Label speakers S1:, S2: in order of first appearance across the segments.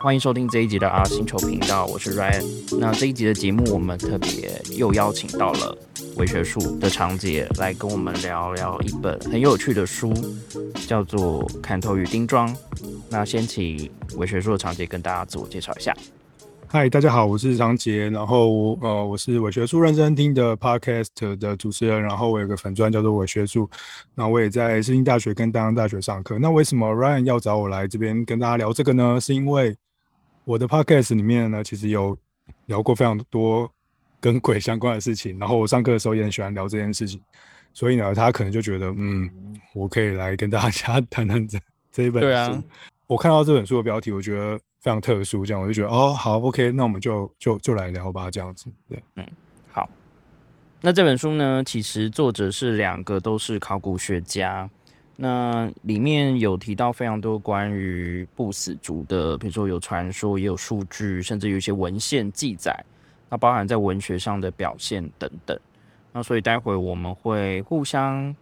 S1: 欢迎收听这一集的 R 星球频道，我是 Ryan。那这一集的节目，我们特别又邀请到了伪学术的长姐来跟我们聊聊一本很有趣的书，叫做《砍头与钉装》。那先请伪学术的长姐跟大家自我介绍一下。
S2: 嗨，大家好，我是张杰，然后呃，我是伪学术认真听的 Podcast 的主持人，然后我有个粉钻叫做伪学术，那我也在世新大学跟大阳大学上课。那为什么 Ryan 要找我来这边跟大家聊这个呢？是因为我的 podcast 里面呢，其实有聊过非常多跟鬼相关的事情，然后我上课的时候也很喜欢聊这件事情，所以呢，他可能就觉得，嗯，我可以来跟大家 谈谈这这一本书。
S1: 对啊，
S2: 我看到这本书的标题，我觉得非常特殊，这样我就觉得，哦，好，OK，那我们就就就来聊吧，这样子。对，
S1: 嗯，好。那这本书呢，其实作者是两个都是考古学家。那里面有提到非常多关于不死族的，比如说有传说，也有数据，甚至有一些文献记载，那包含在文学上的表现等等。那所以待会我们会互相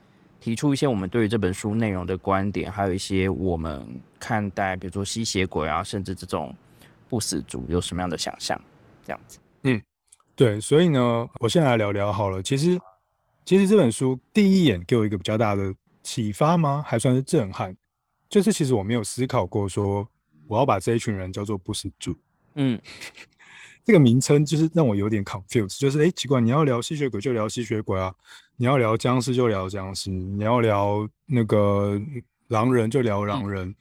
S1: 提出一些我们对于这本书内容的观点，还有一些我们看待，比如说吸血鬼啊，甚至这种不死族有什么样的想象，这样子。
S2: 嗯，对，所以呢，我先来聊聊好了。其实，其实这本书第一眼给我一个比较大的。启发吗？还算是震撼。就是其实我没有思考过，说我要把这一群人叫做不死族。嗯，这个名称就是让我有点 confused。就是哎，奇怪，你要聊吸血鬼就聊吸血鬼啊，你要聊僵尸就聊僵尸，你要聊那个狼人就聊狼人，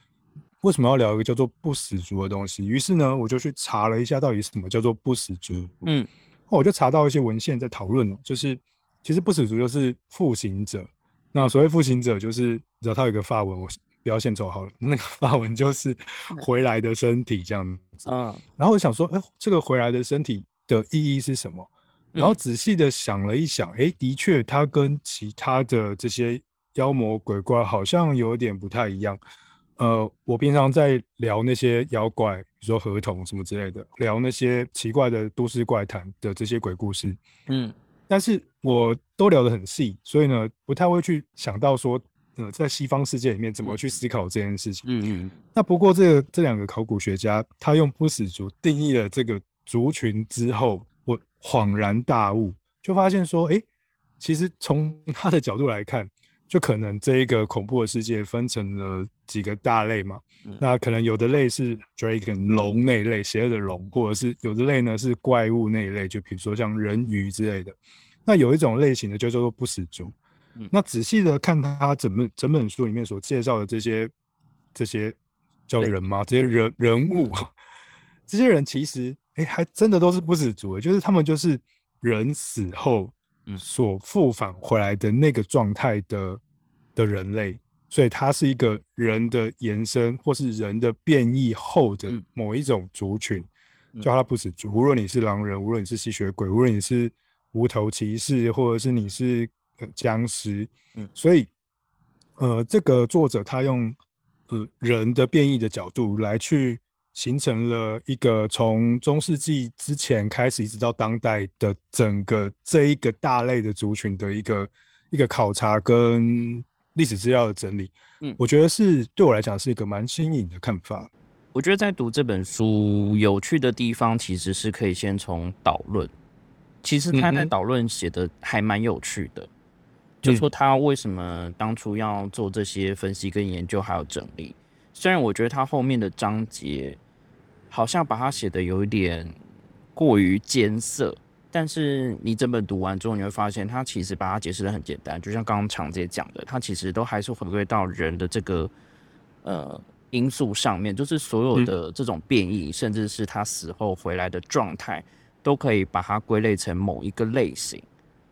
S2: 为什么要聊一个叫做不死族的东西？于是呢，我就去查了一下，到底什么叫做不死族。嗯，我就查到一些文献在讨论，就是其实不死族就是复行者。那所谓复行者，就是你知道他有一个发文，我不要献丑好了。那个发文就是回来的身体这样子。嗯，然后我想说，哎，这个回来的身体的意义是什么？然后仔细的想了一想，哎，的确，它跟其他的这些妖魔鬼怪好像有点不太一样。呃，我平常在聊那些妖怪，比如说河童什么之类的，聊那些奇怪的都市怪谈的这些鬼故事。嗯。但是我都聊得很细，所以呢，不太会去想到说，呃，在西方世界里面怎么去思考这件事情。嗯嗯。那不过这个这两个考古学家，他用不死族定义了这个族群之后，我恍然大悟，就发现说，哎，其实从 他的角度来看，就可能这一个恐怖的世界分成了几个大类嘛。那可能有的类是 dragon 龙那一类，邪恶的龙，或者是有的类呢是怪物那一类，就比如说像人鱼之类的。那有一种类型的就叫做不死族。那仔细的看他整本整本书里面所介绍的这些这些叫人吗？这些人人物，这些人其实哎还真的都是不死族，就是他们就是人死后所复返回来的那个状态的的人类。所以它是一个人的延伸，或是人的变异后的某一种族群，叫它不死族。无论你是狼人，无论你是吸血鬼，无论你是无头骑士，或者是你是僵尸，嗯，所以，呃，这个作者他用呃人的变异的角度来去形成了一个从中世纪之前开始一直到当代的整个这一个大类的族群的一个一个考察跟。历史资料的整理，嗯，我觉得是对我来讲是一个蛮新颖的看法。
S1: 我觉得在读这本书有趣的地方，其实是可以先从导论。其实他在导论写的还蛮有趣的，就说他为什么当初要做这些分析跟研究还有整理。虽然我觉得他后面的章节好像把它写的有一点过于艰涩。但是你整本读完之后，你会发现，他其实把它解释的很简单，就像刚刚常姐讲的，他其实都还是回归到人的这个呃因素上面，就是所有的这种变异，甚至是他死后回来的状态，都可以把它归类成某一个类型。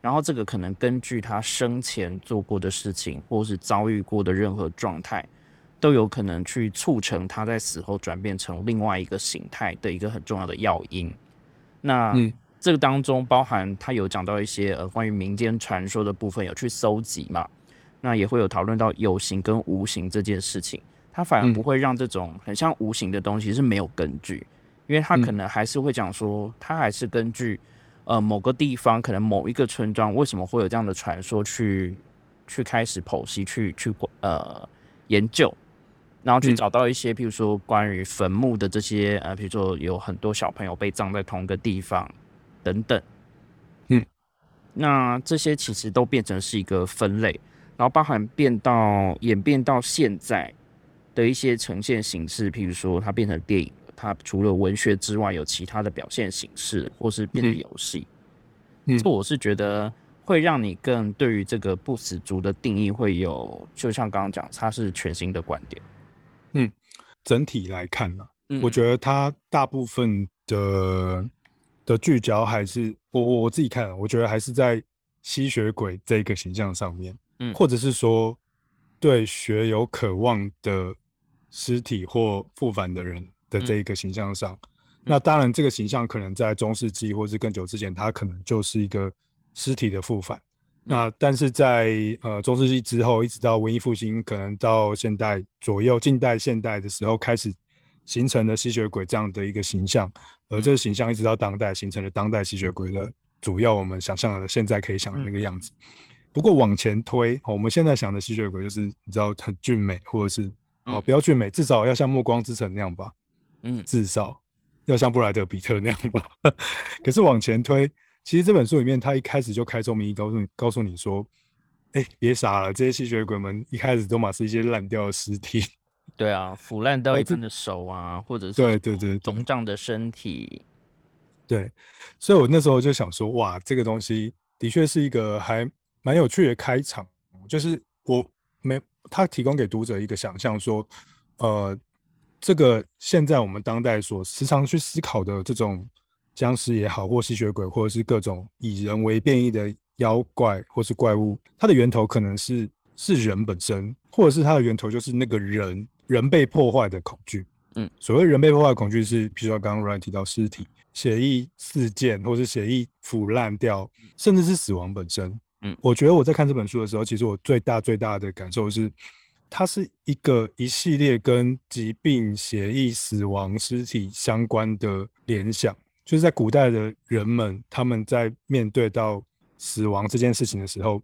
S1: 然后这个可能根据他生前做过的事情，或是遭遇过的任何状态，都有可能去促成他在死后转变成另外一个形态的一个很重要的要因。那这个当中包含他有讲到一些呃关于民间传说的部分，有去搜集嘛？那也会有讨论到有形跟无形这件事情，他反而不会让这种很像无形的东西是没有根据，因为他可能还是会讲说，他还是根据呃某个地方，可能某一个村庄为什么会有这样的传说，去去开始剖析，去去呃研究，然后去找到一些，譬如说关于坟墓的这些呃，比如说有很多小朋友被葬在同一个地方等等，
S2: 嗯，
S1: 那这些其实都变成是一个分类，然后包含变到演变到现在的一些呈现形式，譬如说它变成电影。它除了文学之外，有其他的表现形式，或是变成游戏。
S2: 嗯，
S1: 这我是觉得会让你更对于这个不死族的定义会有，就像刚刚讲，它是全新的观点。
S2: 嗯，整体来看呢，我觉得它大部分的的聚焦还是我我我自己看，我觉得还是在吸血鬼这个形象上面，嗯，或者是说对血有渴望的尸体或复返的人。的这一个形象上，那当然这个形象可能在中世纪或是更久之前，它可能就是一个尸体的复返。那但是在呃中世纪之后，一直到文艺复兴，可能到现代左右，近代现代的时候，开始形成了吸血鬼这样的一个形象。而这个形象一直到当代，形成了当代吸血鬼的主要我们想象的现在可以想的那个样子。不过往前推，我们现在想的吸血鬼就是你知道很俊美，或者是哦不要俊美，至少要像暮光之城那样吧。
S1: 嗯，
S2: 至少要像布莱德比特那样吧。可是往前推，其实这本书里面，他一开始就开宗明义告诉你，告诉你说，哎，别傻了，这些吸血鬼们一开始都嘛是一些烂掉的尸体。
S1: 对啊，腐烂到一半的手啊，或者是
S2: 对对对
S1: 肿胀的身体。
S2: 对，所以我那时候就想说，哇，这个东西的确是一个还蛮有趣的开场，就是我没他提供给读者一个想象，说，呃。这个现在我们当代所时常去思考的这种僵尸也好，或吸血鬼，或者是各种以人为变异的妖怪或是怪物，它的源头可能是是人本身，或者是它的源头就是那个人人被破坏的恐惧。
S1: 嗯，
S2: 所谓人被破坏的恐惧是，比如说刚刚 Ryan 提到尸体、血液事件，或是血液腐烂掉，甚至是死亡本身。
S1: 嗯，
S2: 我觉得我在看这本书的时候，其实我最大最大的感受是。它是一个一系列跟疾病、血液、死亡、尸体相关的联想，就是在古代的人们，他们在面对到死亡这件事情的时候，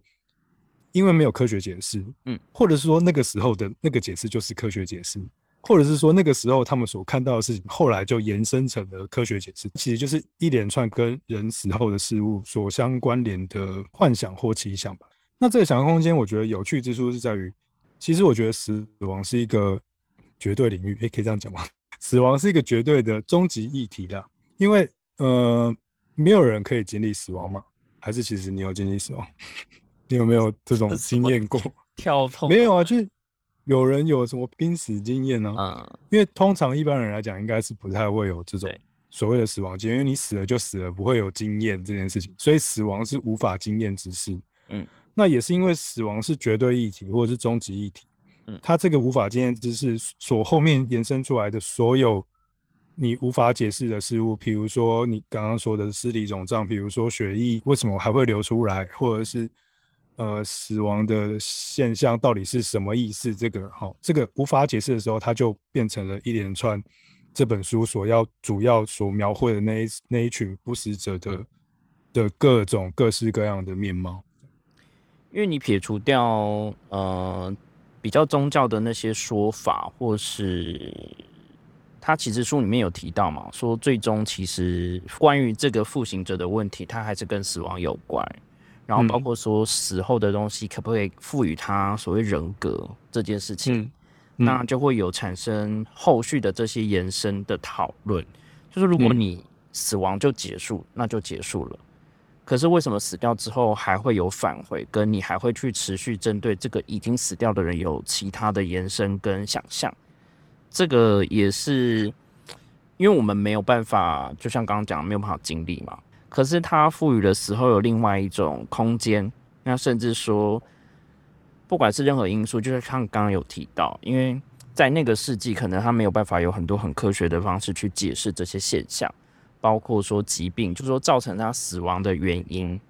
S2: 因为没有科学解释，
S1: 嗯，
S2: 或者是说那个时候的那个解释就是科学解释，或者是说那个时候他们所看到的事情，后来就延伸成了科学解释，其实就是一连串跟人死后的事物所相关联的幻想或奇想吧。那这个想象空间，我觉得有趣之处是在于。其实我觉得死亡是一个绝对领域，诶，可以这样讲吗？死亡是一个绝对的终极议题啦，因为呃，没有人可以经历死亡嘛？还是其实你有经历死亡？你有没有这种经验过？
S1: 跳痛？
S2: 没有啊，就有人有什么濒死经验呢？
S1: 嗯，
S2: 因为通常一般人来讲，应该是不太会有这种所谓的死亡经验，因为你死了就死了，不会有经验这件事情，所以死亡是无法经验之事。
S1: 嗯。
S2: 那也是因为死亡是绝对议题或者是终极议题，
S1: 嗯，
S2: 它这个无法经验知识所后面延伸出来的所有你无法解释的事物，比如说你刚刚说的尸体肿胀，比如说血液为什么还会流出来，或者是呃死亡的现象到底是什么意思？这个哈，这个无法解释的时候，它就变成了一连串这本书所要主要所描绘的那一那一群不死者的的各种各式各样的面貌。
S1: 因为你撇除掉呃比较宗教的那些说法，或是他其实书里面有提到嘛，说最终其实关于这个复行者的问题，它还是跟死亡有关。然后包括说死后的东西可不可以赋予他所谓人格这件事情，那就会有产生后续的这些延伸的讨论。就是如果你死亡就结束，那就结束了。可是为什么死掉之后还会有返回？跟你还会去持续针对这个已经死掉的人有其他的延伸跟想象？这个也是因为我们没有办法，就像刚刚讲，没有办法经历嘛。可是他赋予了死后有另外一种空间，那甚至说，不管是任何因素，就是像刚刚有提到，因为在那个世纪，可能他没有办法有很多很科学的方式去解释这些现象。包括说疾病，就是说造成他死亡的原因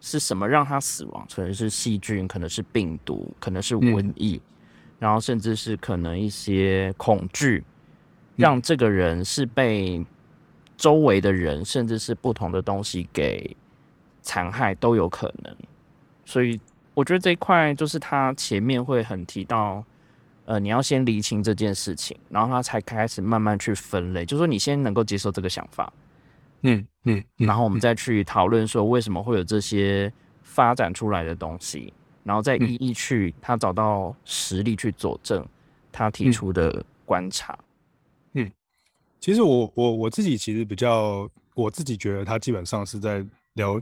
S1: 是什么？让他死亡，可能是细菌，可能是病毒，可能是瘟疫，然后甚至是可能一些恐惧，让这个人是被周围的人，甚至是不同的东西给残害都有可能。所以我觉得这一块就是他前面会很提到，呃，你要先厘清这件事情，然后他才开始慢慢去分类，就说你先能够接受这个想法，
S2: 嗯嗯，
S1: 然后我们再去讨论说为什么会有这些发展出来的东西，然后再一一去他找到实例去佐证他提出的观察。
S2: 嗯，其实我我我自己其实比较，我自己觉得他基本上是在聊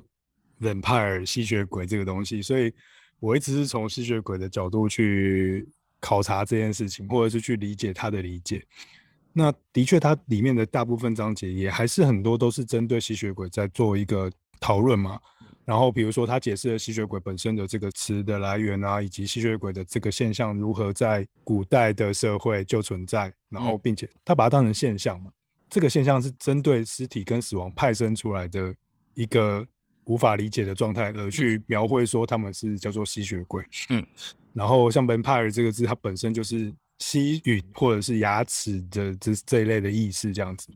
S2: 冷派尔吸血鬼这个东西，所以我一直是从吸血鬼的角度去考察这件事情，或者是去理解他的理解。那的确，它里面的大部分章节也还是很多都是针对吸血鬼在做一个讨论嘛。然后比如说，他解释了吸血鬼本身的这个词的来源啊，以及吸血鬼的这个现象如何在古代的社会就存在，然后并且他把它当成现象嘛。这个现象是针对尸体跟死亡派生出来的一个无法理解的状态而去描绘说他们是叫做吸血鬼。
S1: 嗯，
S2: 然后像 vampire 这个字，它本身就是吸吮或者是牙齿的这这一类的意思，这样子。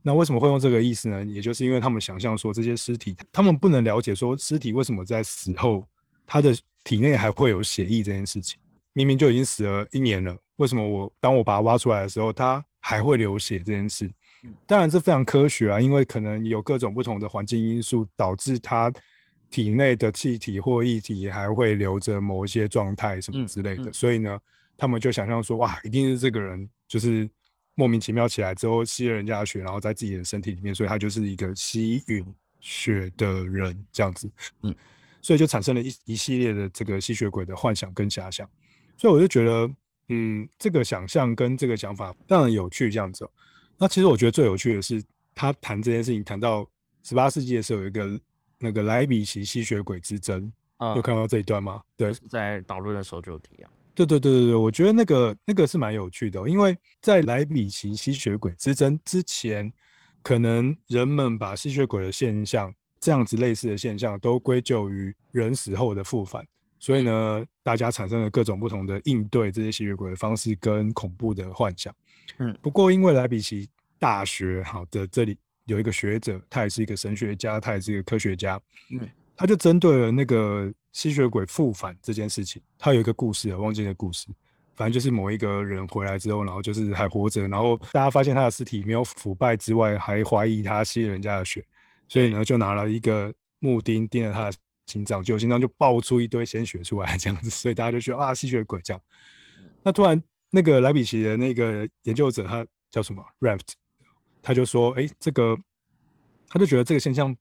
S2: 那为什么会用这个意思呢？也就是因为他们想象说这些尸体，他们不能了解说尸体为什么在死后，他的体内还会有血液这件事情。明明就已经死了一年了，为什么我当我把它挖出来的时候，它还会流血这件事？当然这非常科学啊，因为可能有各种不同的环境因素导致他体内的气体或液体还会留着某一些状态什么之类的。所以呢，他们就想象说，哇，一定是这个人就是莫名其妙起来之后吸了人家的血，然后在自己的身体里面，所以他就是一个吸吮血的人这样子。
S1: 嗯，
S2: 所以就产生了一一系列的这个吸血鬼的幻想跟遐想。所以我就觉得，嗯，这个想象跟这个想法当然有趣这样子。那其实我觉得最有趣的是，他谈这件事情谈到十八世纪的时候，有一个那个莱比锡吸血鬼之争，有看到这一段吗？对，
S1: 在讨论的时候就有提啊。
S2: 对对对对对，我觉得那个那个是蛮有趣的，因为在莱比锡吸血鬼之争之前，可能人们把吸血鬼的现象这样子类似的现象都归咎于人死后的复返。所以呢，大家产生了各种不同的应对这些吸血鬼的方式跟恐怖的幻想。
S1: 嗯，
S2: 不过因为莱比锡大学好的这里有一个学者，他也是一个神学家，他也是一个科学家。
S1: 嗯，
S2: 他就针对了那个吸血鬼复返这件事情，他有一个故事啊，忘记那个故事。反正就是某一个人回来之后，然后就是还活着，然后大家发现他的尸体没有腐败之外，还怀疑他吸了人家的血，所以呢，就拿了一个木钉钉了他的。心脏就心脏就爆出一堆鲜血出来，这样子，所以大家就觉得啊，吸血鬼这样。那突然，那个莱比锡的那个研究者，他叫什么？Raft，他就说，哎，这个，他就觉得这个现象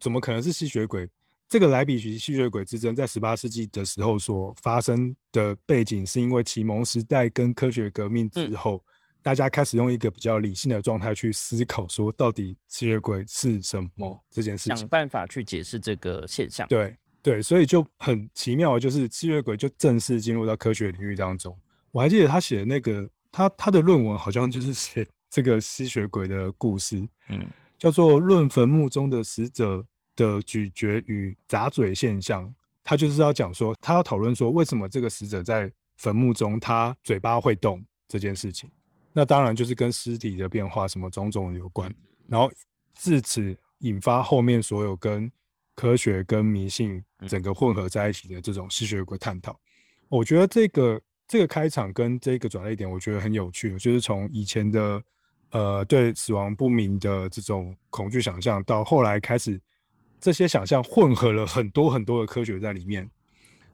S2: 怎么可能是吸血鬼？这个莱比锡吸血鬼之争在十八世纪的时候所发生的背景，是因为启蒙时代跟科学革命之后。大家开始用一个比较理性的状态去思考，说到底吸血鬼是什么这件事情，
S1: 想办法去解释这个现象。
S2: 对对，所以就很奇妙，就是吸血鬼就正式进入到科学领域当中。我还记得他写的那个，他他的论文好像就是写 这个吸血鬼的故事，
S1: 嗯，
S2: 叫做《论坟墓中的死者的咀嚼与咂嘴现象》。他就是要讲说，他要讨论说，为什么这个死者在坟墓中他嘴巴会动这件事情。那当然就是跟尸体的变化什么种种有关，然后自此引发后面所有跟科学跟迷信整个混合在一起的这种吸血鬼探讨。我觉得这个这个开场跟这个转捩点，我觉得很有趣，就是从以前的呃对死亡不明的这种恐惧想象，到后来开始这些想象混合了很多很多的科学在里面。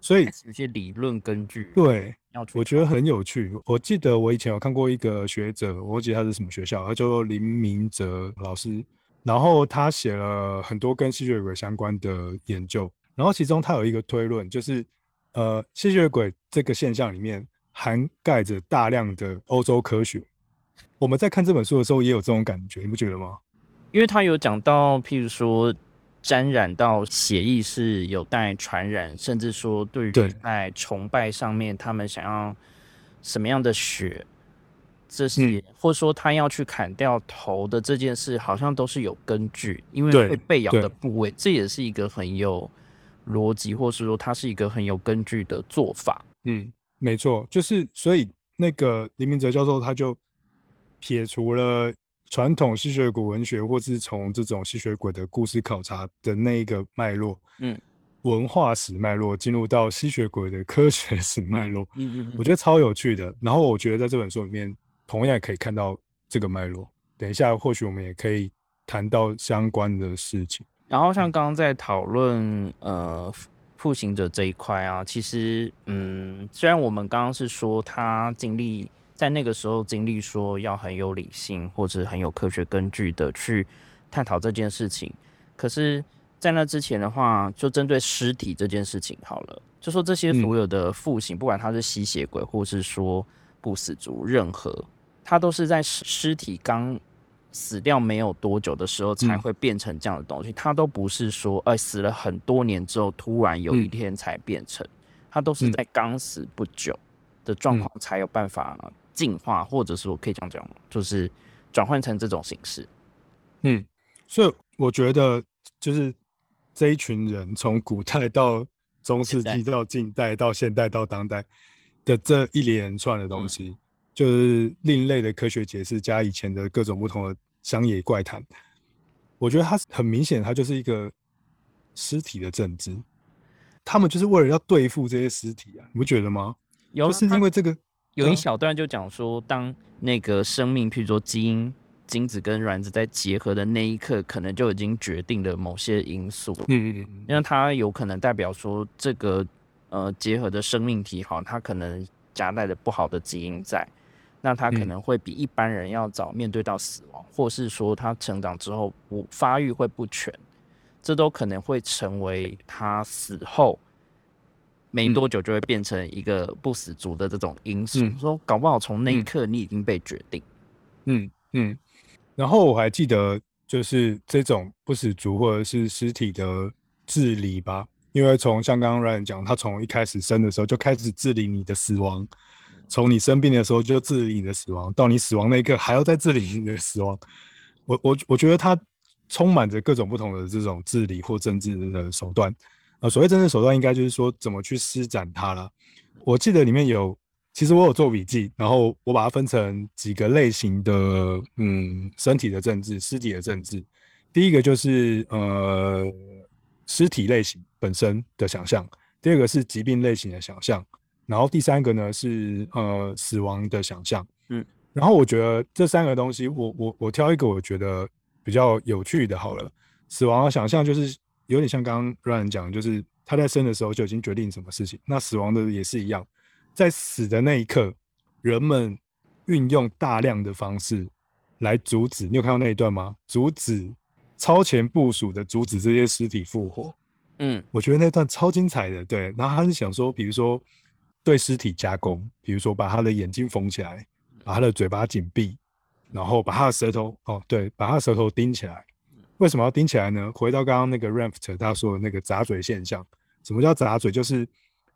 S2: 所以
S1: 有些理论根据，
S2: 对，我觉得很有趣。我记得我以前有看过一个学者，我记得他是什么学校，他叫做林明哲老师。然后他写了很多跟吸血鬼相关的研究，然后其中他有一个推论，就是呃，吸血鬼这个现象里面涵盖着大量的欧洲科学。我们在看这本书的时候也有这种感觉，你不觉得吗？
S1: 因为他有讲到，譬如说。沾染到血液是有待传染，甚至说对于在崇拜上面，他们想要什么样的血，这是或者说他要去砍掉头的这件事，好像都是有根据，因为会被咬的部位，这也是一个很有逻辑，或是说它是一个很有根据的做法。
S2: 嗯，没错，就是所以那个黎明哲教授他就撇除了传统吸血鬼文学，或是从这种吸血鬼的故事考察的那一个脉络，
S1: 嗯，
S2: 文化史脉络，进入到吸血鬼的科学史脉络，
S1: 嗯嗯
S2: 我觉得超有趣的。然后我觉得在这本书里面，同样也可以看到这个脉络。等一下，或许我们也可以谈到相关的事情。
S1: 然后像刚刚在讨论呃复行者这一块啊，其实嗯，虽然我们刚刚是说他经历在那个时候经历说要很有理性或者很有科学根据的去探讨这件事情，可是，在那之前的话，就针对尸体这件事情好了，就说这些所有的复刑，不管他是吸血鬼或是说不死族，任何他都是在尸尸体刚。死掉没有多久的时候才会变成这样的东西，它都不是说，哎，死了很多年之后突然有一天才变成，它都是在刚死不久的状况才有办法进化，或者是我可以这样讲，就是转换成这种形式。
S2: 嗯，所以我觉得就是这一群人从古代到中世纪到近代到现代到当代的这一连串的东西。就是另类的科学解释加以前的各种不同的乡野怪谈，我觉得它很明显，它就是一个尸体的政治。他们就是为了要对付这些尸体啊，你不觉得吗？
S1: 有，
S2: 是因为这个
S1: 有一小段就讲说，当那个生命，譬如说基因、精子跟卵子在结合的那一刻，可能就已经决定了某些因素。
S2: 嗯嗯嗯，
S1: 因为它有可能代表说，这个呃结合的生命体，好，它可能夹带着不好的基因在。那他可能会比一般人要早面对到死亡，或是说他成长之后不发育会不全，这都可能会成为他死后没多久就会变成一个不死族的这种因素。说搞不好从那一刻你已经被决定。
S2: 嗯嗯。然后我还记得就是这种不死族或者是尸体的治理吧，因为从像刚刚 Ryan 讲，他从一开始生的时候就开始治理你的死亡。从你生病的时候就治理你的死亡，到你死亡那一刻还要再治理你的死亡。我我我觉得它充满着各种不同的这种治理或政治的手段。呃，所谓政治手段，应该就是说怎么去施展它了。我记得里面有，其实我有做笔记，然后我把它分成几个类型的，嗯，身体的政治、尸体的政治。第一个就是呃，尸体类型本身的想象；第二个是疾病类型的想象。然后第三个呢是呃死亡的想象，
S1: 嗯，
S2: 然后我觉得这三个东西，我我我挑一个我觉得比较有趣的好了。死亡的想象就是有点像刚刚 Ryan 讲，就是他在生的时候就已经决定什么事情。那死亡的也是一样，在死的那一刻，人们运用大量的方式来阻止。你有看到那一段吗？阻止超前部署的阻止这些尸体复活。
S1: 嗯，
S2: 我觉得那段超精彩的。对，然后他是想说，比如说。对尸体加工，比如说把他的眼睛缝起来，把他的嘴巴紧闭，然后把他的舌头哦，对，把他的舌头钉起来。为什么要钉起来呢？回到刚刚那个 Raft 他说的那个咂嘴现象。什么叫咂嘴？就是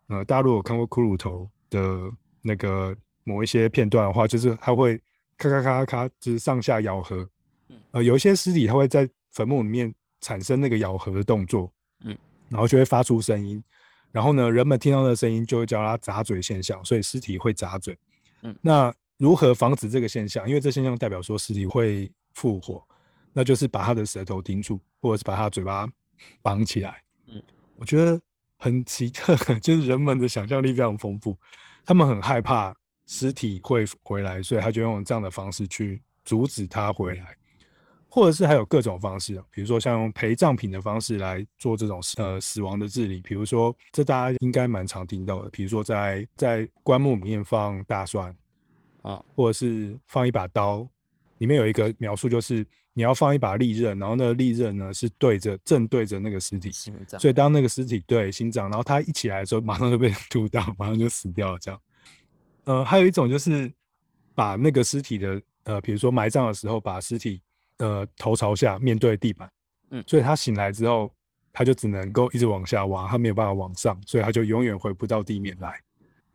S2: 呃，大家如果看过骷髅头的那个某一些片段的话，就是他会咔咔咔咔，就是上下咬合。呃，有一些尸体它会在坟墓里面产生那个咬合的动作，
S1: 嗯，
S2: 然后就会发出声音。然后呢，人们听到的声音就会叫它咂嘴现象，所以尸体会咂嘴。
S1: 嗯，
S2: 那如何防止这个现象？因为这现象代表说尸体会复活，那就是把他的舌头钉住，或者是把他嘴巴绑起来。
S1: 嗯，
S2: 我觉得很奇特，就是人们的想象力非常丰富，他们很害怕尸体会回来，所以他就用这样的方式去阻止他回来。或者是还有各种方式，比如说像用陪葬品的方式来做这种呃死亡的治理，比如说这大家应该蛮常听到的，比如说在在棺木里面放大蒜
S1: 啊，
S2: 或者是放一把刀，里面有一个描述就是你要放一把利刃，然后那个利刃呢是对着正对着那个尸体，所以当那个尸体对心脏，然后他一起来的时候，马上就被 毒到，马上就死掉了这样。呃，还有一种就是把那个尸体的呃，比如说埋葬的时候把尸体。呃，头朝下面对地板，
S1: 嗯，
S2: 所以他醒来之后，他就只能够一直往下挖，他没有办法往上，所以他就永远回不到地面来。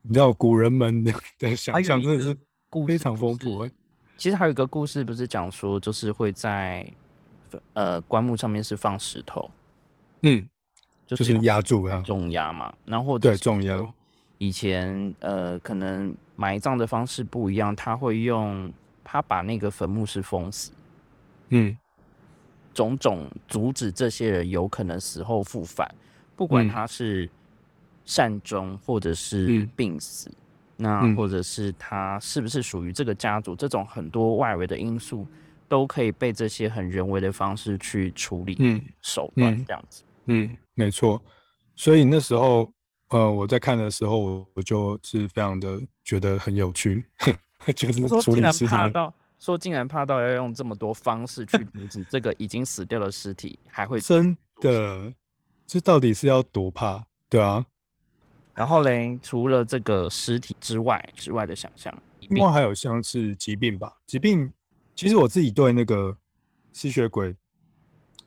S2: 你知道古人们 的的想象真的是非常丰富。
S1: 其实还有一个故事，不是讲说，就是会在呃棺木上面是放石头，
S2: 嗯，
S1: 就是
S2: 压住啊，
S1: 重压嘛。然后对
S2: 重压，
S1: 以前呃可能埋葬的方式不一样，他会用他把那个坟墓是封死。
S2: 嗯，
S1: 种种阻止这些人有可能死后复返，不管他是善终或者是病死，那或者是他是不是属于这个家族，这种很多外围的因素都可以被这些很人为的方式去处理，嗯，手段这样子，
S2: 嗯，没错。所以那时候，呃，我在看的时候，我就是非常的觉得很有趣，就是处理尸体。
S1: 说竟然怕到要用这么多方式去阻止这个已经死掉的尸体，还会
S2: 真的？这到底是要多怕？对啊。
S1: 然后嘞，除了这个尸体之外，之外的想象，
S2: 另外还有像是疾病吧？疾病，其实我自己对那个吸血鬼，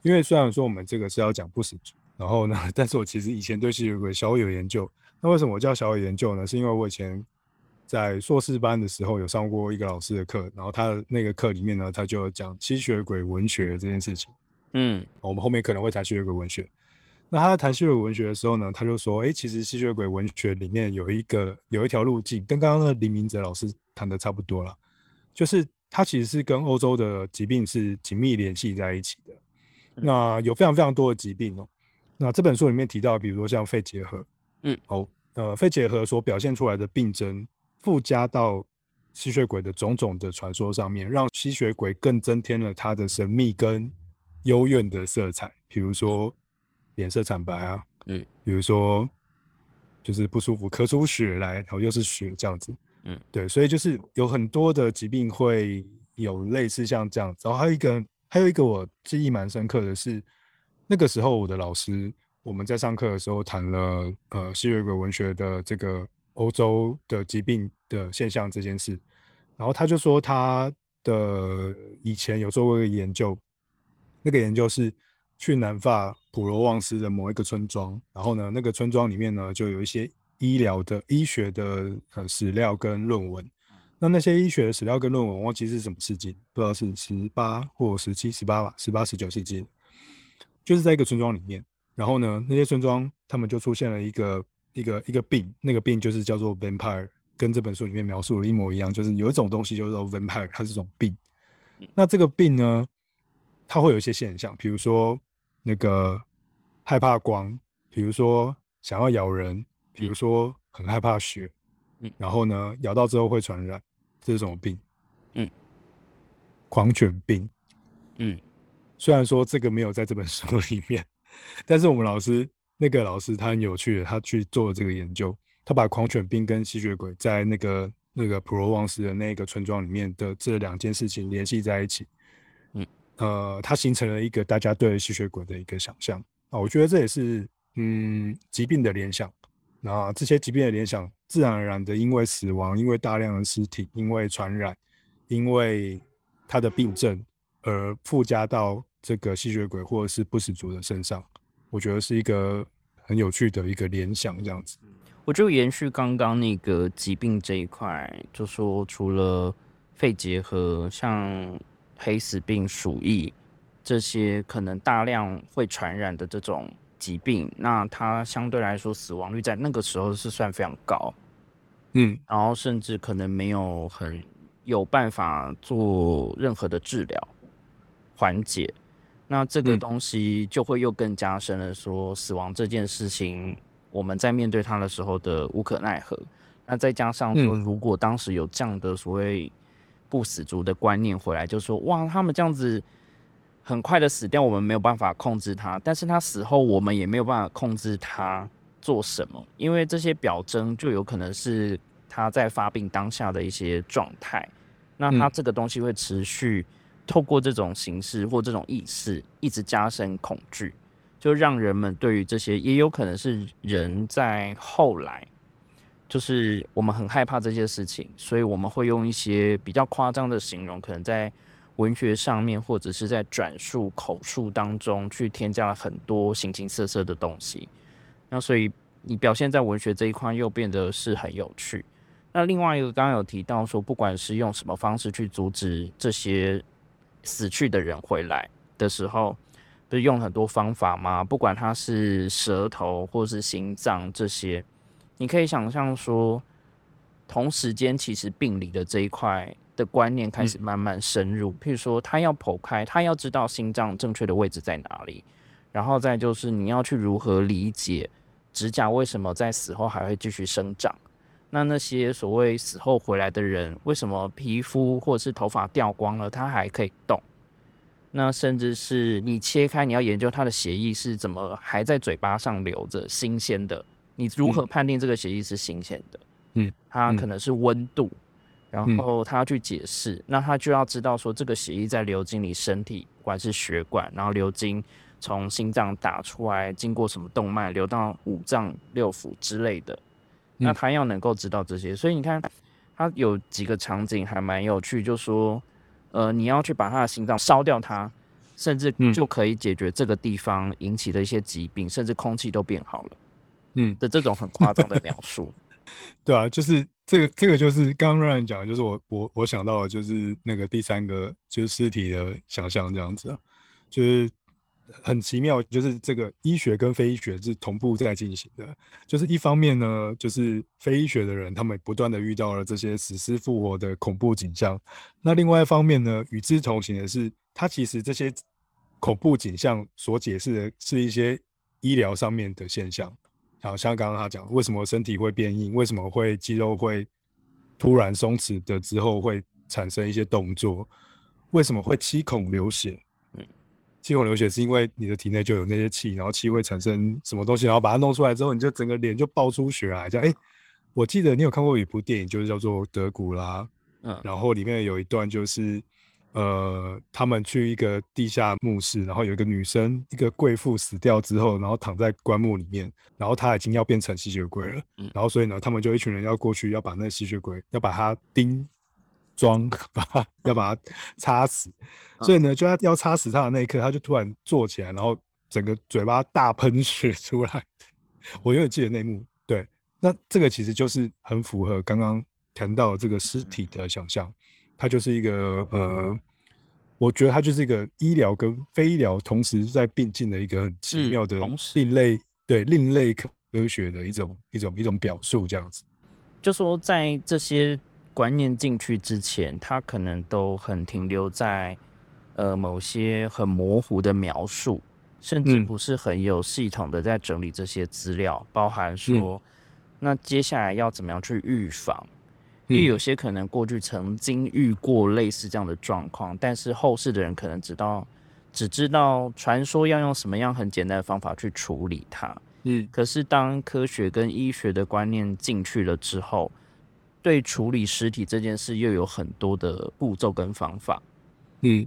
S2: 因为虽然说我们这个是要讲不死族，然后呢，但是我其实以前对吸血鬼稍微有研究。那为什么我叫小有研究呢？是因为我以前。在硕士班的时候有上过一个老师的课，然后他的那个课里面呢，他就讲吸血鬼文学这件事情。嗯，我们后面可能会谈吸血鬼文学。那他在谈吸血鬼文学的时候呢，他就说：“哎，其实吸血鬼文学里面有一个有一条路径，跟刚刚的林明哲老师谈的差不多了，就是它其实是跟欧洲的疾病是紧密联系在一起的。那有非常非常多的疾病哦。那这本书里面提到，比如说像肺结核，嗯，哦，呃，肺结核所表现出来的病症。附加到吸血鬼的种种的传说上面，让吸血鬼更增添了它的神秘跟幽怨的色彩。比如说脸色惨白啊，嗯，比如说就是不舒服，咳出血来，然后又是血这样子，嗯，对，所以就是有很多的疾病会有类似像这样子。然后还有一个，还有一个我记忆蛮深刻的是，那个时候我的老师我们在上课的时候谈了呃吸血鬼文学的这个。欧洲的疾病的现象这件事，然后他就说他的以前有做过一个研究，那个研究是去南法普罗旺斯的某一个村庄，然后呢，那个村庄里面呢就有一些医疗的医学的呃史料跟论文，那那些医学的史料跟论文，我忘记是什么世纪，不知道是十八或十七、十八吧，十八、十九世纪，就是在一个村庄里面，然后呢，那些村庄他们就出现了一个。一个一个病，那个病就是叫做 vampire，跟这本书里面描述的一模一样，就是有一种东西叫做 vampire，它是种病。那这个病呢，它会有一些现象，比如说那个害怕光，比如说想要咬人，比如说很害怕血，嗯，然后呢，咬到之后会传染，这是什么病？嗯，狂犬病。嗯，虽然说这个没有在这本书里面，但是我们老师。那个老师他很有趣的，他去做了这个研究，他把狂犬病跟吸血鬼在那个那个普罗旺斯的那个村庄里面的这两件事情联系在一起，嗯，呃，他形成了一个大家对吸血鬼的一个想象啊，我觉得这也是嗯疾病的联想，那这些疾病的联想自然而然的因为死亡，因为大量的尸体，因为传染，因为他的病症而附加到这个吸血鬼或者是不死族的身上。我觉得是一个很有趣的一个联想，这样子。
S1: 我就延续刚刚那个疾病这一块，就说除了肺结核、像黑死病、鼠疫这些可能大量会传染的这种疾病，那它相对来说死亡率在那个时候是算非常高，嗯，然后甚至可能没有很有办法做任何的治疗缓解。那这个东西就会又更加深了，说死亡这件事情，我们在面对它的时候的无可奈何。那再加上说，如果当时有这样的所谓不死族的观念回来，就说哇，他们这样子很快的死掉，我们没有办法控制他，但是他死后，我们也没有办法控制他做什么，因为这些表征就有可能是他在发病当下的一些状态。那他这个东西会持续。透过这种形式或这种意识，一直加深恐惧，就让人们对于这些，也有可能是人在后来，就是我们很害怕这些事情，所以我们会用一些比较夸张的形容，可能在文学上面或者是在转述口述当中去添加了很多形形色色的东西。那所以你表现在文学这一块又变得是很有趣。那另外一个刚刚有提到说，不管是用什么方式去阻止这些。死去的人回来的时候，不是用很多方法吗？不管他是舌头或是心脏这些，你可以想象说，同时间其实病理的这一块的观念开始慢慢深入。譬如说，他要剖开，他要知道心脏正确的位置在哪里，然后再就是你要去如何理解指甲为什么在死后还会继续生长。那那些所谓死后回来的人，为什么皮肤或者是头发掉光了，他还可以动？那甚至是你切开，你要研究他的血液是怎么还在嘴巴上流着新鲜的，你如何判定这个血液是新鲜的？
S2: 嗯，
S1: 它可能是温度，然后他要去解释，那他就要知道说这个血液在流经你身体，不管是血管，然后流经从心脏打出来，经过什么动脉流到五脏六腑之类的。那他要能够知道这些，所以你看，他有几个场景还蛮有趣，就说，呃，你要去把他的心脏烧掉，它甚至就可以解决这个地方引起的一些疾病，甚至空气都变好了，
S2: 嗯
S1: 的这种很夸张的描述。
S2: 对啊，就是这个，这个就是刚刚让人讲，就是我我我想到的就是那个第三个就是尸体的想象这样子啊，就是。很奇妙，就是这个医学跟非医学是同步在进行的。就是一方面呢，就是非医学的人，他们不断的遇到了这些死尸复活的恐怖景象。那另外一方面呢，与之同行的是，他其实这些恐怖景象所解释的是一些医疗上面的现象。好像刚刚他讲，为什么身体会变硬，为什么会肌肉会突然松弛的之后会产生一些动作，为什么会七孔流血？气孔流血是因为你的体内就有那些气，然后气会产生什么东西，然后把它弄出来之后，你就整个脸就爆出血来。这样，哎，我记得你有看过一部电影，就是叫做《德古拉》，
S1: 嗯，
S2: 然后里面有一段就是，呃，他们去一个地下墓室，然后有一个女生，一个贵妇死掉之后，然后躺在棺木里面，然后她已经要变成吸血鬼了，然后所以呢，他们就一群人要过去，要把那个吸血鬼要把它钉。装 把它要把它插死，所以呢，就他要插死他的那一刻，他就突然坐起来，然后整个嘴巴大喷血出来。我永远记得那幕。对，那这个其实就是很符合刚刚谈到这个尸体的想象，它就是一个呃，我觉得它就是一个医疗跟非医疗同时在并进的一个很奇妙的另类，对另类科学的一种一种一种表述，这样子。
S1: 就说在这些。观念进去之前，他可能都很停留在呃某些很模糊的描述，甚至不是很有系统的在整理这些资料，包含说那接下来要怎么样去预防，因为有些可能过去曾经遇过类似这样的状况，但是后世的人可能知道只知道传说要用什么样很简单的方法去处理它，
S2: 嗯，
S1: 可是当科学跟医学的观念进去了之后。对处理尸体这件事，又有很多的步骤跟方法。
S2: 嗯，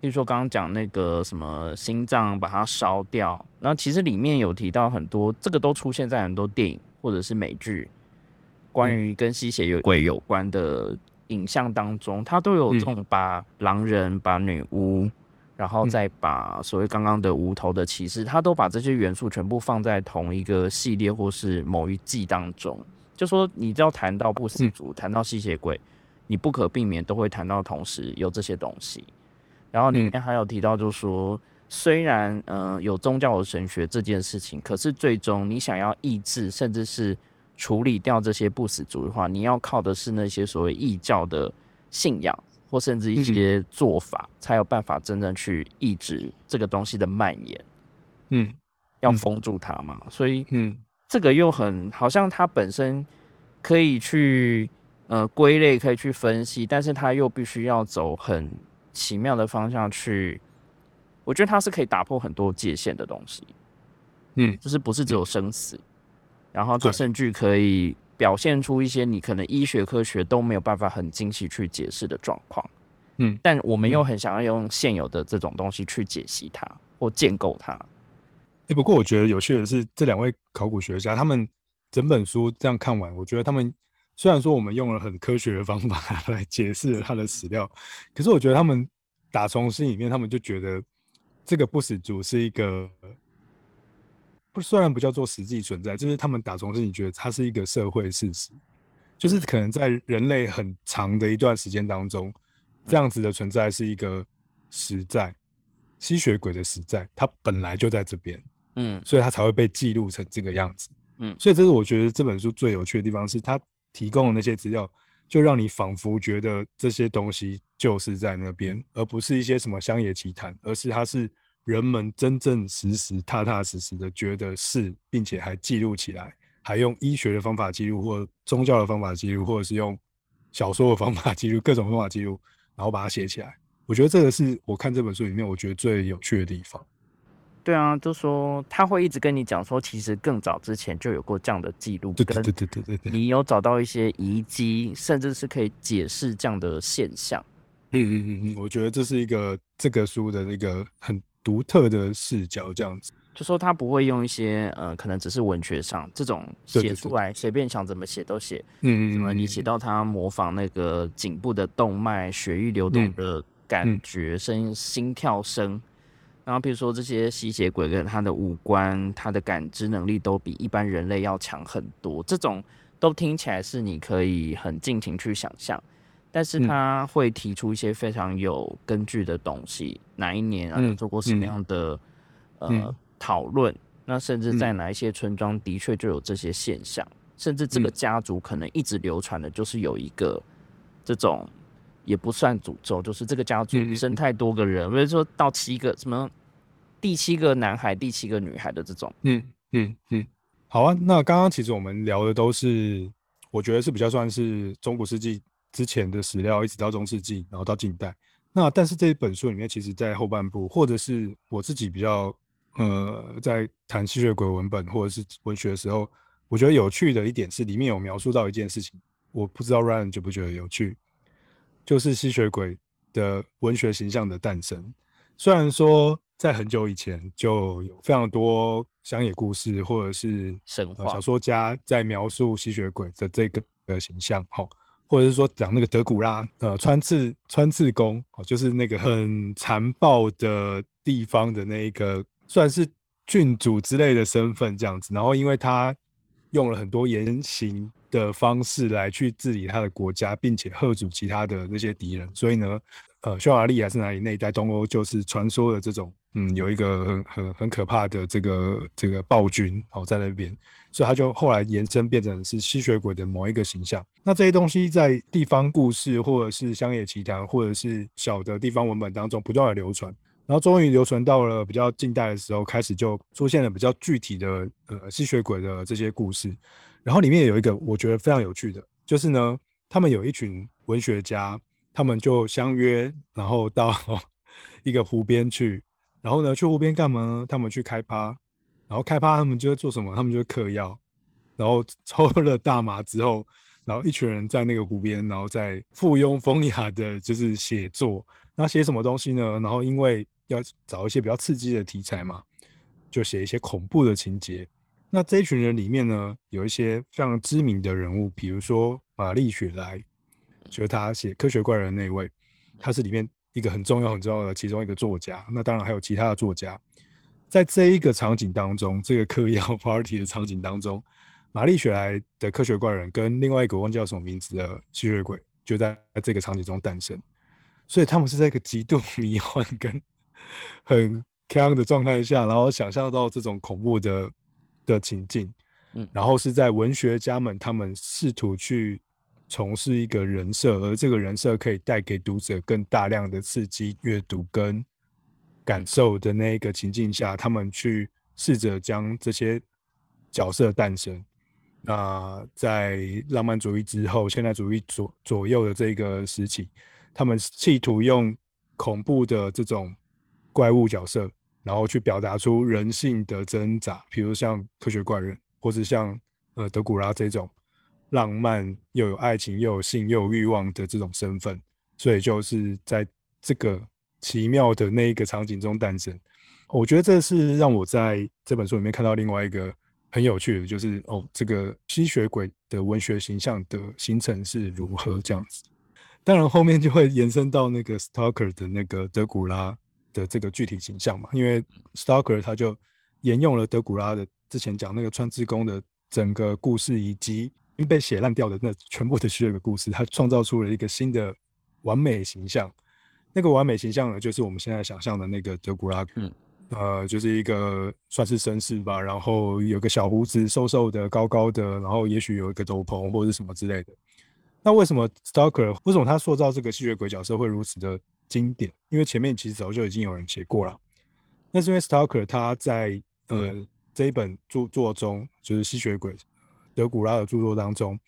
S1: 比如说刚刚讲那个什么心脏把它烧掉，然后其实里面有提到很多，这个都出现在很多电影或者是美剧，关于跟吸血有鬼有关的影像当中，它都有这种把狼人、把女巫，然后再把所谓刚刚的无头的骑士，他都把这些元素全部放在同一个系列或是某一季当中。就说你只要谈到不死族，谈到吸血鬼，你不可避免都会谈到同时有这些东西。然后里面还有提到，就是说虽然嗯有宗教的神学这件事情，可是最终你想要抑制甚至是处理掉这些不死族的话，你要靠的是那些所谓异教的信仰或甚至一些做法，才有办法真正去抑制这个东西的蔓延。
S2: 嗯，
S1: 要封住它嘛，所以
S2: 嗯。
S1: 这个又很好像它本身可以去呃归类，可以去分析，但是它又必须要走很奇妙的方向去。我觉得它是可以打破很多界限的东西，
S2: 嗯，
S1: 就是不是只有生死，然后它甚至可以表现出一些你可能医学科学都没有办法很精细去解释的状况，
S2: 嗯，
S1: 但我们又很想要用现有的这种东西去解析它或建构它。
S2: 哎，不过我觉得有趣的是，这两位考古学家他们整本书这样看完，我觉得他们虽然说我们用了很科学的方法 来解释他的史料，可是我觉得他们打从心里面，他们就觉得这个不死族是一个不虽然不叫做实际存在，就是他们打从心里觉得它是一个社会事实，就是可能在人类很长的一段时间当中，这样子的存在是一个实在，吸血鬼的实在，它本来就在这边。
S1: 嗯，
S2: 所以它才会被记录成这个样子。
S1: 嗯，
S2: 所以这是我觉得这本书最有趣的地方，是它提供的那些资料，就让你仿佛觉得这些东西就是在那边，而不是一些什么乡野奇谈，而是它是人们真正实实、踏踏实实的觉得是，并且还记录起来，还用医学的方法记录，或宗教的方法记录，或者是用小说的方法记录，各种方法记录，然后把它写起来。我觉得这个是我看这本书里面我觉得最有趣的地方。
S1: 对啊，就说他会一直跟你讲说，其实更早之前就有过这样的记录，
S2: 对对对对对对，
S1: 你有找到一些遗迹，甚至是可以解释这样的现象。
S2: 嗯嗯嗯嗯，我觉得这是一个这个书的一个很独特的视角，这样子。
S1: 就说他不会用一些呃，可能只是文学上这种写出来，随便想怎么写都写。嗯嗯，什么你写到他模仿那个颈部的动脉血液流动的感觉声、心跳声。然后，比如说这些吸血鬼跟他的五官、他的感知能力都比一般人类要强很多，这种都听起来是你可以很尽情去想象。但是他会提出一些非常有根据的东西，哪一年啊做过什么样的呃讨论？那甚至在哪一些村庄的确就有这些现象，甚至这个家族可能一直流传的就是有一个这种。也不算诅咒，就是这个家族生太多个人，比如说到七个什么第七个男孩、第七个女孩的这种。
S2: 嗯嗯嗯，好啊。那刚刚其实我们聊的都是，我觉得是比较算是中古世纪之前的史料，一直到中世纪，然后到近代。那但是这本书里面，其实在后半部，或者是我自己比较呃，在谈吸血鬼文本或者是文学的时候，我觉得有趣的一点是，里面有描述到一件事情，我不知道 Ryan 觉不觉得有趣。就是吸血鬼的文学形象的诞生。虽然说在很久以前就有非常多乡野故事，或者是
S1: 神话
S2: 小说家在描述吸血鬼的这个的形象，哈，或者是说讲那个德古拉，呃，穿刺穿刺工，哦，就是那个很残暴的地方的那一个，算是郡主之类的身份这样子。然后因为他用了很多言行。的方式来去治理他的国家，并且吓阻其他的那些敌人。所以呢，呃，匈牙利还是哪里那一带东欧，就是传说的这种，嗯，有一个很很很可怕的这个这个暴君哦在那边，所以他就后来延伸变成是吸血鬼的某一个形象。那这些东西在地方故事或者是乡野奇谈或者是小的地方文本当中不断的流传，然后终于流传到了比较近代的时候，开始就出现了比较具体的呃吸血鬼的这些故事。然后里面有一个我觉得非常有趣的，就是呢，他们有一群文学家，他们就相约，然后到 一个湖边去，然后呢，去湖边干嘛呢？他们去开趴，然后开趴他们就会做什么？他们就会嗑药，然后 抽了大麻之后，然后一群人在那个湖边，然后在附庸风雅的，就是写作。那写什么东西呢？然后因为要找一些比较刺激的题材嘛，就写一些恐怖的情节。那这一群人里面呢，有一些非常知名的人物，比如说玛丽雪莱，就是他写《科学怪人》那位，他是里面一个很重要、很重要的其中一个作家。那当然还有其他的作家，在这一个场景当中，这个嗑药 party 的场景当中，玛丽雪莱的《科学怪人》跟另外一个忘记叫什么名字的吸血鬼，就在这个场景中诞生。所以他们是在一个极度 迷幻跟很 c 的状态下，然后想象到这种恐怖的。的情境，嗯，然后是在文学家们他们试图去从事一个人设，而这个人设可以带给读者更大量的刺激阅读跟感受的那一个情境下，他们去试着将这些角色诞生。那在浪漫主义之后，现代主义左左右的这个时期，他们企图用恐怖的这种怪物角色。然后去表达出人性的挣扎，比如像科学怪人，或者像呃德古拉这种浪漫又有爱情又有性又有欲望的这种身份，所以就是在这个奇妙的那一个场景中诞生。我觉得这是让我在这本书里面看到另外一个很有趣的，就是哦，这个吸血鬼的文学形象的形成是如何这样子。当然后面就会延伸到那个 Stalker 的那个德古拉。的这个具体形象嘛，因为 Stalker 他就沿用了德古拉的之前讲那个穿刺工的整个故事，以及被写烂掉的那全部的所有的故事，他创造出了一个新的完美形象。那个完美形象呢，就是我们现在想象的那个德古拉，嗯，呃，就是一个算是绅士吧，然后有个小胡子，瘦瘦的，高高的，然后也许有一个斗篷或者什么之类的。那为什么 Stalker 为什么他塑造这个吸血鬼角色会如此的经典？因为前面其实早就已经有人写过了。那是因为 Stalker 他在呃这一本著作中，就是吸血鬼德古拉的著作当中，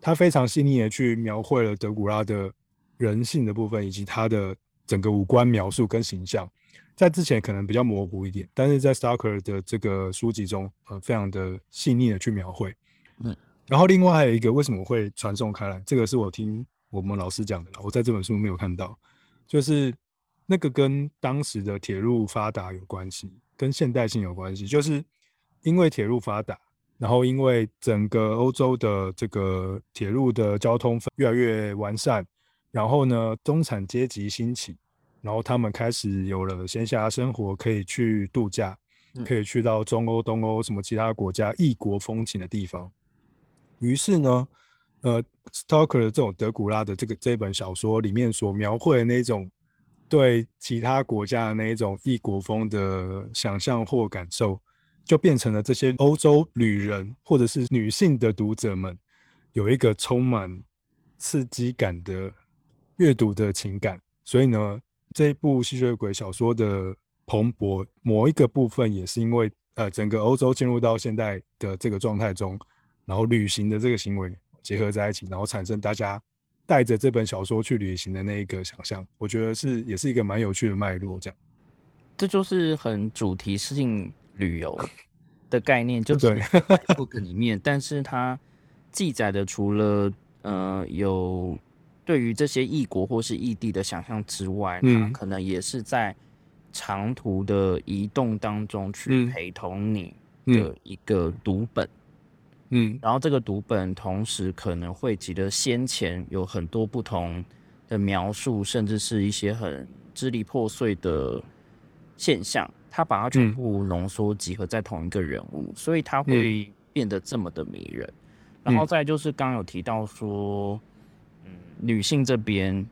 S2: 他非常细腻的去描绘了德古拉的人性的部分，以及他的整个五官描述跟形象。在之前可能比较模糊一点，但是在 Stalker 的这个书籍中，呃，非常的细腻的去描绘。嗯，然后另外还有一个为什么会传送开来，这个是我听我们老师讲的，我在这本书没有看到，就是那个跟当时的铁路发达有关系，跟现代性有关系，就是因为铁路发达，然后因为整个欧洲的这个铁路的交通越来越完善，然后呢，中产阶级兴起。然后他们开始有了闲暇生活，可以去度假，可以去到中欧、东欧什么其他国家异国风情的地方。于是呢，呃，Stalker 的这种德古拉的这个这本小说里面所描绘的那种对其他国家的那一种异国风的想象或感受，就变成了这些欧洲旅人或者是女性的读者们有一个充满刺激感的阅读的情感。所以呢。这一部吸血鬼小说的蓬勃，某一个部分也是因为，呃，整个欧洲进入到现代的这个状态中，然后旅行的这个行为结合在一起，然后产生大家带着这本小说去旅行的那一个想象，我觉得是也是一个蛮有趣的脉络。这样，
S1: 这就是很主题性旅游的概念，就 是 book 里面，但是它记载的除了呃有。对于这些异国或是异地的想象之外，它可能也是在长途的移动当中去陪同你的一个读本。嗯，然后这个读本同时可能汇集了先前有很多不同的描述，甚至是一些很支离破碎的现象，它把它全部浓缩集合在同一个人物，所以他会变得这么的迷人。然后再就是刚有提到说。女性这边，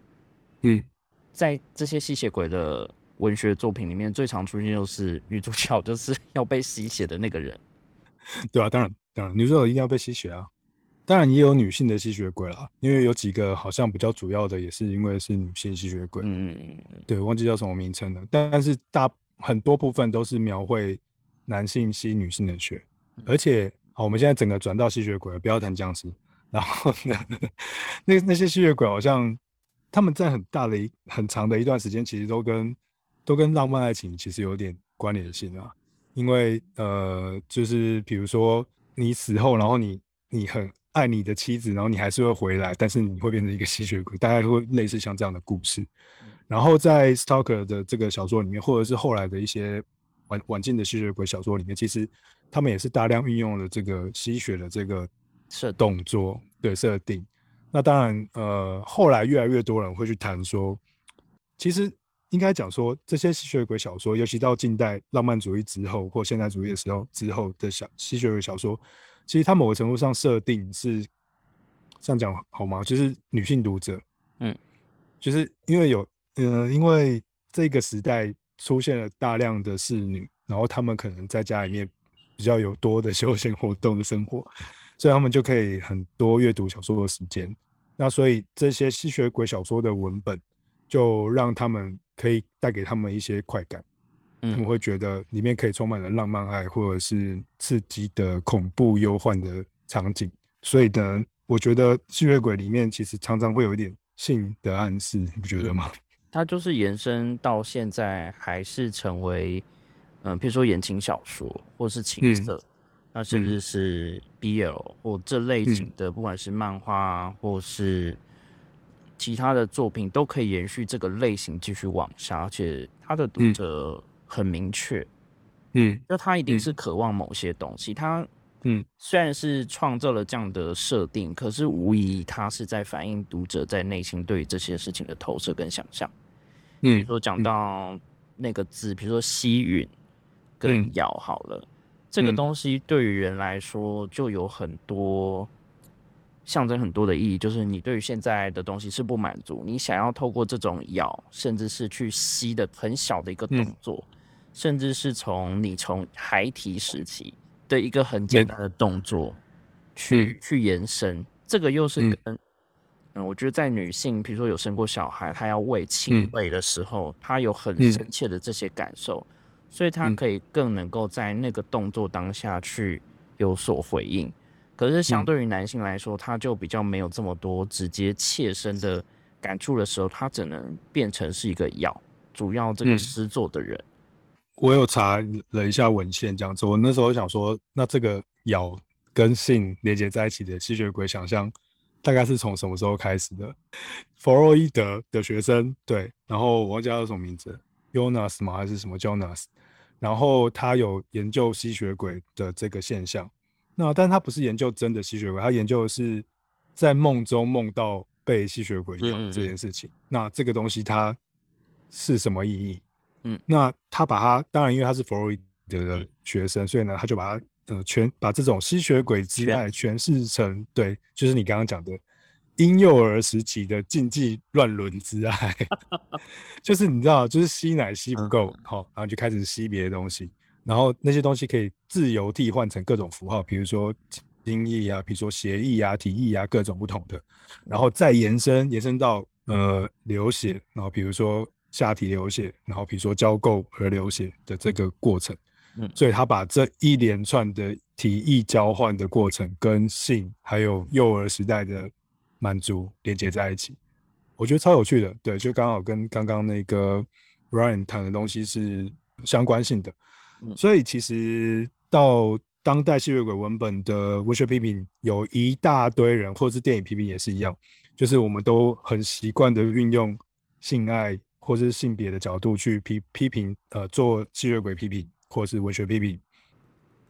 S1: 嗯，在这些吸血鬼的文学作品里面，最常出现就是女主角就是 要被吸血的那个人，
S2: 对啊，当然，当然，女主角一定要被吸血啊。当然也有女性的吸血鬼啦，因为有几个好像比较主要的，也是因为是女性吸血鬼。嗯嗯嗯，对，忘记叫什么名称了。但是大很多部分都是描绘男性吸女性的血，而且好，我们现在整个转到吸血鬼，不要谈僵尸。然后呢，那那些吸血鬼好像他们在很大的一很长的一段时间，其实都跟都跟浪漫爱情其实有点关联性啊。因为呃，就是比如说你死后，然后你你很爱你的妻子，然后你还是会回来，但是你会变成一个吸血鬼，大概会类似像这样的故事。然后在 Stalker 的这个小说里面，或者是后来的一些晚晚近的吸血鬼小说里面，其实他们也是大量运用了这个吸血的这个。
S1: 设
S2: 动作对设定，那当然，呃，后来越来越多人会去谈说，其实应该讲说，这些吸血鬼小说，尤其到近代浪漫主义之后或现代主义的时候之后的小吸血鬼小说，其实它某个程度上设定是这样讲好吗？就是女性读者，嗯，就是因为有，呃，因为这个时代出现了大量的侍女，然后她们可能在家里面比较有多的 休闲活动的生活。所以他们就可以很多阅读小说的时间，那所以这些吸血鬼小说的文本就让他们可以带给他们一些快感，他们会觉得里面可以充满了浪漫爱或者是刺激的恐怖忧患的场景。所以呢，我觉得吸血鬼里面其实常常会有一点性的暗示，你不觉得吗？
S1: 它就是延伸到现在还是成为，嗯，比如说言情小说或是情色。那甚至是 BL 或这类型的，不管是漫画或是其他的作品，都可以延续这个类型继续往下，而且他的读者很明确，嗯，那他一定是渴望某些东西。他，嗯，虽然是创造了这样的设定，可是无疑他是在反映读者在内心对于这些事情的投射跟想象。嗯，比如说讲到那个字，比如说吸吮跟咬，好了。这个东西对于人来说就有很多象征很多的意义，就是你对于现在的东西是不满足，你想要透过这种咬，甚至是去吸的很小的一个动作，甚至是从你从孩提时期的一个很简单的动作去去延伸，这个又是跟嗯，我觉得在女性，比如说有生过小孩，她要喂亲喂的时候，她有很深切的这些感受，所以她可以更能够在那个动作当下去有所回应。可是相对于男性来说，他就比较没有这么多直接切身的感触的时候，他只能变成是一个咬，主要这个施作的人。
S2: 我有查了一下文献，这样子。我那时候想说，那这个咬跟性连接在一起的吸血鬼想象。大概是从什么时候开始的？弗洛伊德的学生对，然后我忘记叫什么名字，Jonas 吗？还是什么 Jonas？然后他有研究吸血鬼的这个现象。那但他不是研究真的吸血鬼，他研究的是在梦中梦到被吸血鬼咬这件事情。那这个东西它是什么意义？嗯，那他把他当然因为他是弗洛伊德的学生，所以呢他就把他。呃，全把这种吸血鬼之爱诠释成对，就是你刚刚讲的婴幼儿时期的禁忌乱伦之爱，就是你知道，就是吸奶吸不够，好，然后就开始吸别的东西，然后那些东西可以自由替换成各种符号，比如说精液啊，比如说协议啊、体液啊，各种不同的，然后再延伸延伸到呃流血，然后比如说下体流血，然后比如说交媾而流血的这个过程。嗯，所以他把这一连串的提议交换的过程跟性还有幼儿时代的满足连接在一起，我觉得超有趣的。对，就刚好跟刚刚那个 Ryan 谈的东西是相关性的。所以其实到当代吸血鬼文本的文学批评，有一大堆人，或者是电影批评也是一样，就是我们都很习惯的运用性爱或者是性别的角度去批批评，呃，做吸血鬼批评。或是文学批评，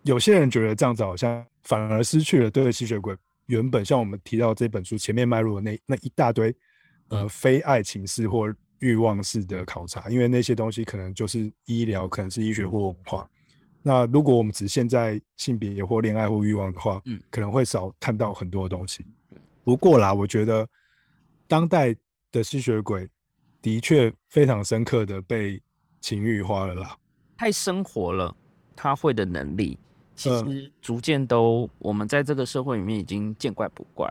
S2: 有些人觉得这样子好像反而失去了对吸血鬼原本像我们提到这本书前面迈入的那那一大堆呃非爱情式或欲望式的考察，因为那些东西可能就是医疗，可能是医学或文化。那如果我们只限在性别或恋爱或欲望的话，嗯，可能会少看到很多东西。不过啦，我觉得当代的吸血鬼的确非常深刻的被情欲化了啦。
S1: 太生活了，他会的能力其实逐渐都，我们在这个社会里面已经见怪不怪。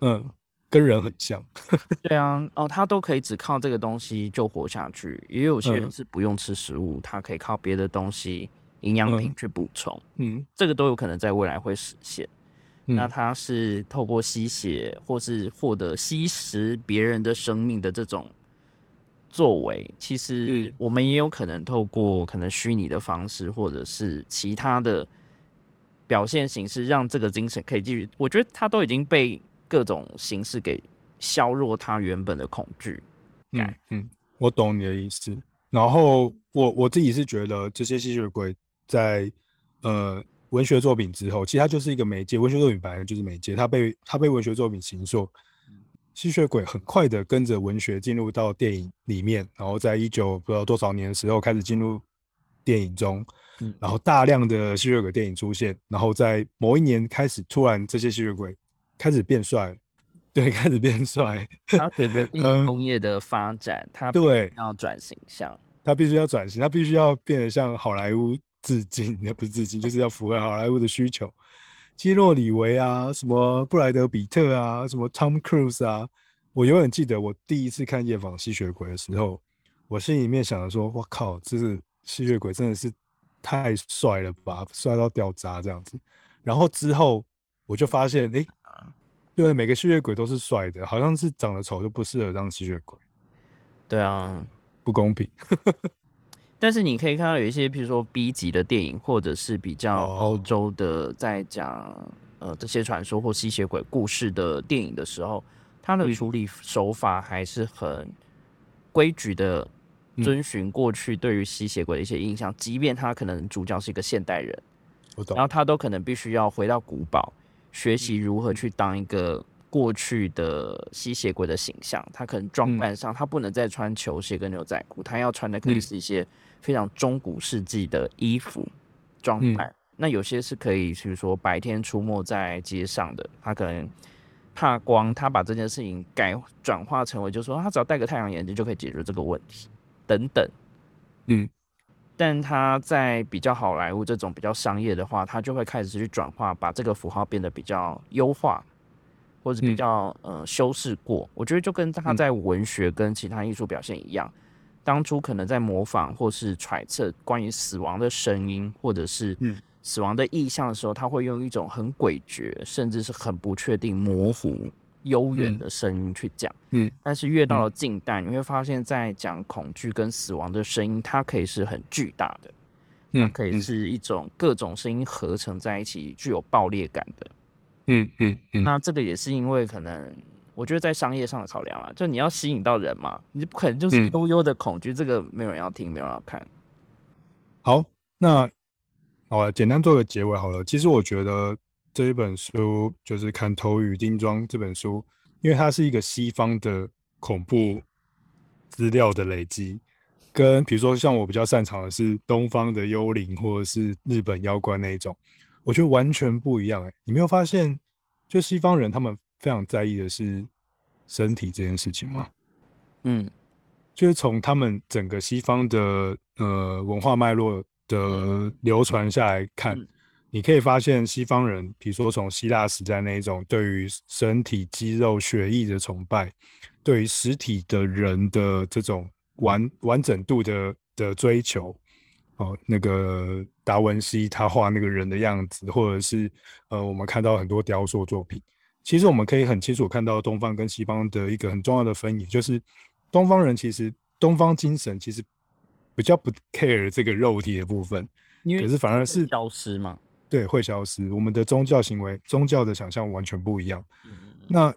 S2: 嗯，跟人很像。
S1: 对啊，哦，他都可以只靠这个东西就活下去，也有些人是不用吃食物，他可以靠别的东西营养品去补充。嗯，这个都有可能在未来会实现。那他是透过吸血或是获得吸食别人的生命的这种。作为，其实我们也有可能透过可能虚拟的方式，或者是其他的表现形式，让这个精神可以继续。我觉得他都已经被各种形式给削弱他原本的恐惧。
S2: 嗯嗯，我懂你的意思。然后我我自己是觉得这些吸血鬼在呃文学作品之后，其实它就是一个媒介。文学作品本来就是媒介，它被它被文学作品形塑。吸血鬼很快的跟着文学进入到电影里面，然后在一九不知道多少年的时候开始进入电影中，然后大量的吸血鬼电影出现，然后在某一年开始突然这些吸血鬼开始变帅，对，开始变帅。
S1: 他随着工业的发展，他
S2: 对
S1: 要转形象，
S2: 它必须要转型，它必须要变得像好莱坞致敬，那不是致敬，就是要符合好莱坞的需求。基诺里维啊，什么布莱德比特啊，什么 Tom Cruise 啊，我永远记得我第一次看《夜访吸血鬼》的时候，我心里面想着说：“我靠，这是吸血鬼，真的是太帅了吧，帅到掉渣这样子。”然后之后我就发现，哎，对，每个吸血鬼都是帅的，好像是长得丑就不适合当吸血鬼。
S1: 对啊，
S2: 不公平。
S1: 但是你可以看到有一些，比如说 B 级的电影，或者是比较欧洲的，在讲呃这些传说或吸血鬼故事的电影的时候，它的处理手法还是很规矩的，遵循过去对于吸血鬼的一些印象。即便他可能主角是一个现代人，然后他都可能必须要回到古堡，学习如何去当一个过去的吸血鬼的形象。他可能装扮上，他不能再穿球鞋跟牛仔裤，他要穿的可能是一些。非常中古世纪的衣服装扮，那有些是可以，比如说白天出没在街上的，他可能怕光，他把这件事情改转化成为，就是说他只要戴个太阳眼镜就可以解决这个问题，等等。嗯，但他在比较好莱坞这种比较商业的话，他就会开始去转化，把这个符号变得比较优化，或者比较呃修饰过。我觉得就跟他在文学跟其他艺术表现一样，当初可能在模仿或是揣测关于死亡的声音，或者是死亡的意象的时候，他会用一种很诡谲，甚至是很不确定、模糊、悠远的声音去讲。嗯，但是越到了近代，你会发现在讲恐惧跟死亡的声音，它可以是很巨大的。它可以是一种各种声音合成在一起，具有爆裂感的。
S2: 嗯嗯嗯。
S1: 那这个也是因为可能，我觉得在商业上的考量啊，就你要吸引到人嘛，你不可能就是悠悠的恐惧，这个没有人要听，没有人要看。
S2: 好，那好，简单做个结尾好了。其实我觉得这一本书就是《看头与丁庄》这本书，因为它是一个西方的恐怖资料的累积。跟比如说像我比较擅长的是东方的幽灵或者是日本妖怪那一种，我觉得完全不一样哎。你没有发现，就西方人他们非常在意的是身体这件事情吗？
S1: 嗯，
S2: 就是从他们整个西方的呃文化脉络的流传下来看，你可以发现西方人，比如说从希腊时代那一种对于身体肌肉血液的崇拜，对于实体的人的这种。完完整度的的追求，哦，那个达文西他画那个人的样子，或者是呃，我们看到很多雕塑作品，其实我们可以很清楚看到东方跟西方的一个很重要的分野，就是东方人其实东方精神其实比较不 care 这个肉体的部分，可是反而是
S1: 消失嘛，
S2: 对，会消失。我们的宗教行为、宗教的想象完全不一样。那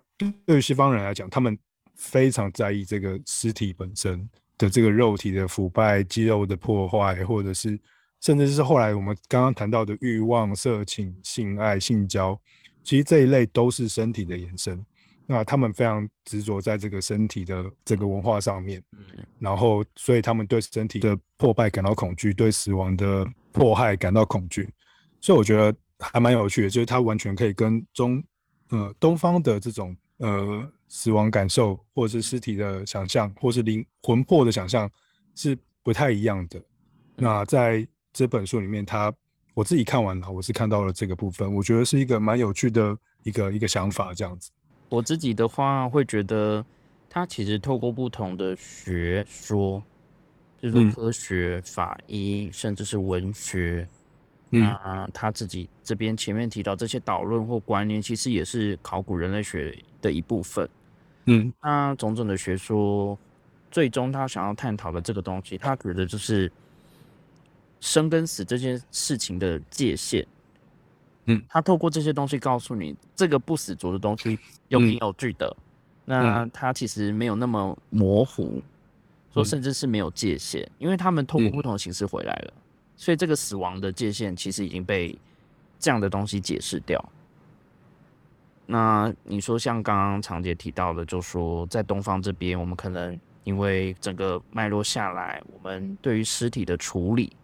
S2: 对于西方人来讲，他们非常在意这个尸体本身。的这个肉体的腐败、肌肉的破坏，或者是甚至是后来我们刚刚谈到的欲望、色情、性爱、性交，其实这一类都是身体的延伸。那他们非常执着在这个身体的这个文化上面，然后所以他们对身体的破败感到恐惧，对死亡的迫害感到恐惧。所以我觉得还蛮有趣的，就是它完全可以跟中呃东方的这种呃。死亡感受，或者是尸体的想象，或是灵魂魄的想象，是不太一样的。那在这本书里面，他我自己看完了，我是看到了这个部分，我觉得是一个蛮有趣的一个一个想法，这样子。
S1: 我自己的话会觉得，他其实透过不同的学说，就是科学、法医，甚至是文学，那他自己这边前面提到这些导论或观念，其实也是考古人类学的一部分。
S2: 嗯，
S1: 那种种的学说，最终他想要探讨的这个东西，他觉得就是生跟死这件事情的界限。
S2: 嗯，
S1: 他透过这些东西告诉你，这个不死族的东西有凭有据的。那他其实没有那么模糊，说甚至是没有界限，因为他们透过不同的形式回来了，所以这个死亡的界限其实已经被这样的东西解释掉。那你说像刚刚常姐提到的，就说在东方这边，我们可能因为整个脉络下来，我们对于尸体的处理，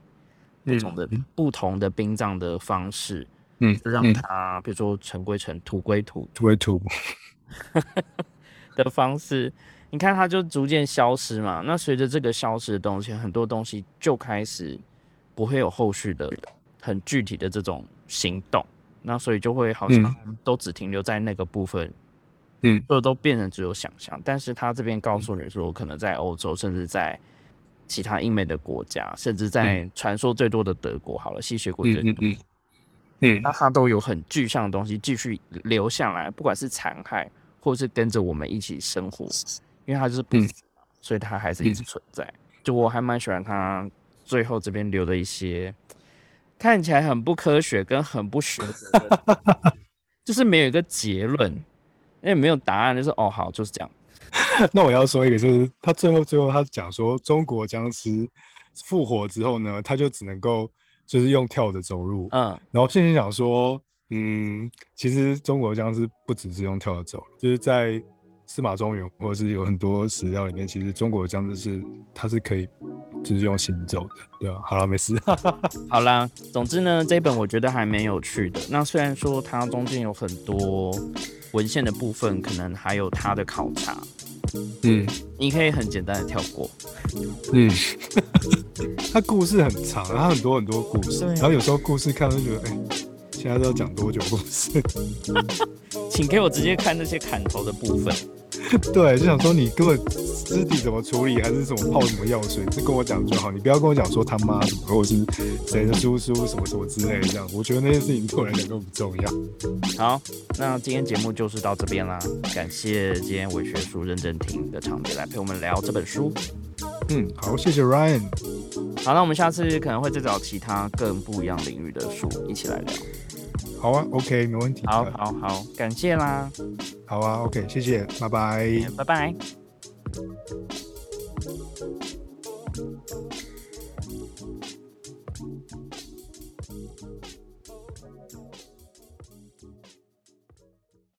S1: 不同的不同的殡葬的方式，
S2: 嗯，
S1: 让它比如说尘归尘，土归土，
S2: 土归土
S1: 的方式，你看它就逐渐消失嘛。那随着这个消失的东西，很多东西就开始不会有后续的很具体的这种行动。那所以就会好像都只停留在那个部分，
S2: 嗯，
S1: 就都变成只有想象。但是他这边告诉你说，可能在欧洲，甚至在其他英美的国家，甚至在传说最多的德国，好了，吸血鬼
S2: 嗯嗯嗯，
S1: 那它都有很具象的东西继续留下来，不管是残骸，或是跟着我们一起生活，因为它就是不死嘛，所以它还是一直存在。就我还蛮喜欢他最后这边留的一些。看起来很不科学，跟很不学，就是没有一个结论，因为没有答案，就是哦好就是这样。
S2: 那我要说一个，就是他最后最后他讲说，中国僵尸复活之后呢，他就只能够就是用跳着走路。
S1: 嗯，
S2: 然后现在讲说，嗯，其实中国僵尸不只是用跳着走，就是在。司马中原，或者是有很多史料里面，其实中国的僵尸是它是可以就是用行走的，对吧？好了，没事。
S1: 好啦，总之呢，这本我觉得还蛮有趣的。那虽然说它中间有很多文献的部分，可能还有它的考察，
S2: 嗯，
S1: 你可以很简单的跳过。
S2: 嗯，它故事很长，它很多很多故事，然后有时候故事看就觉得，哎，现现在都要讲多久故事？
S1: 请给我直接看那些砍头的部分。
S2: 对，就想说你根本肢体怎么处理，还是什么泡什么药水，就跟我讲就好。你不要跟我讲说他妈什么，或者是谁的叔叔什么什么之类的，这样我觉得那些事情对我来讲都不重要。
S1: 好，那今天节目就是到这边啦，感谢今天伪学术认真听的场地来陪我们聊这本书。
S2: 嗯，好，谢谢 Ryan。
S1: 好，那我们下次可能会再找其他更不一样领域的书一起来聊。
S2: 好啊，OK，没问题。
S1: 好，好，好，感谢啦。
S2: 好啊，OK，谢谢，拜拜，
S1: 拜拜。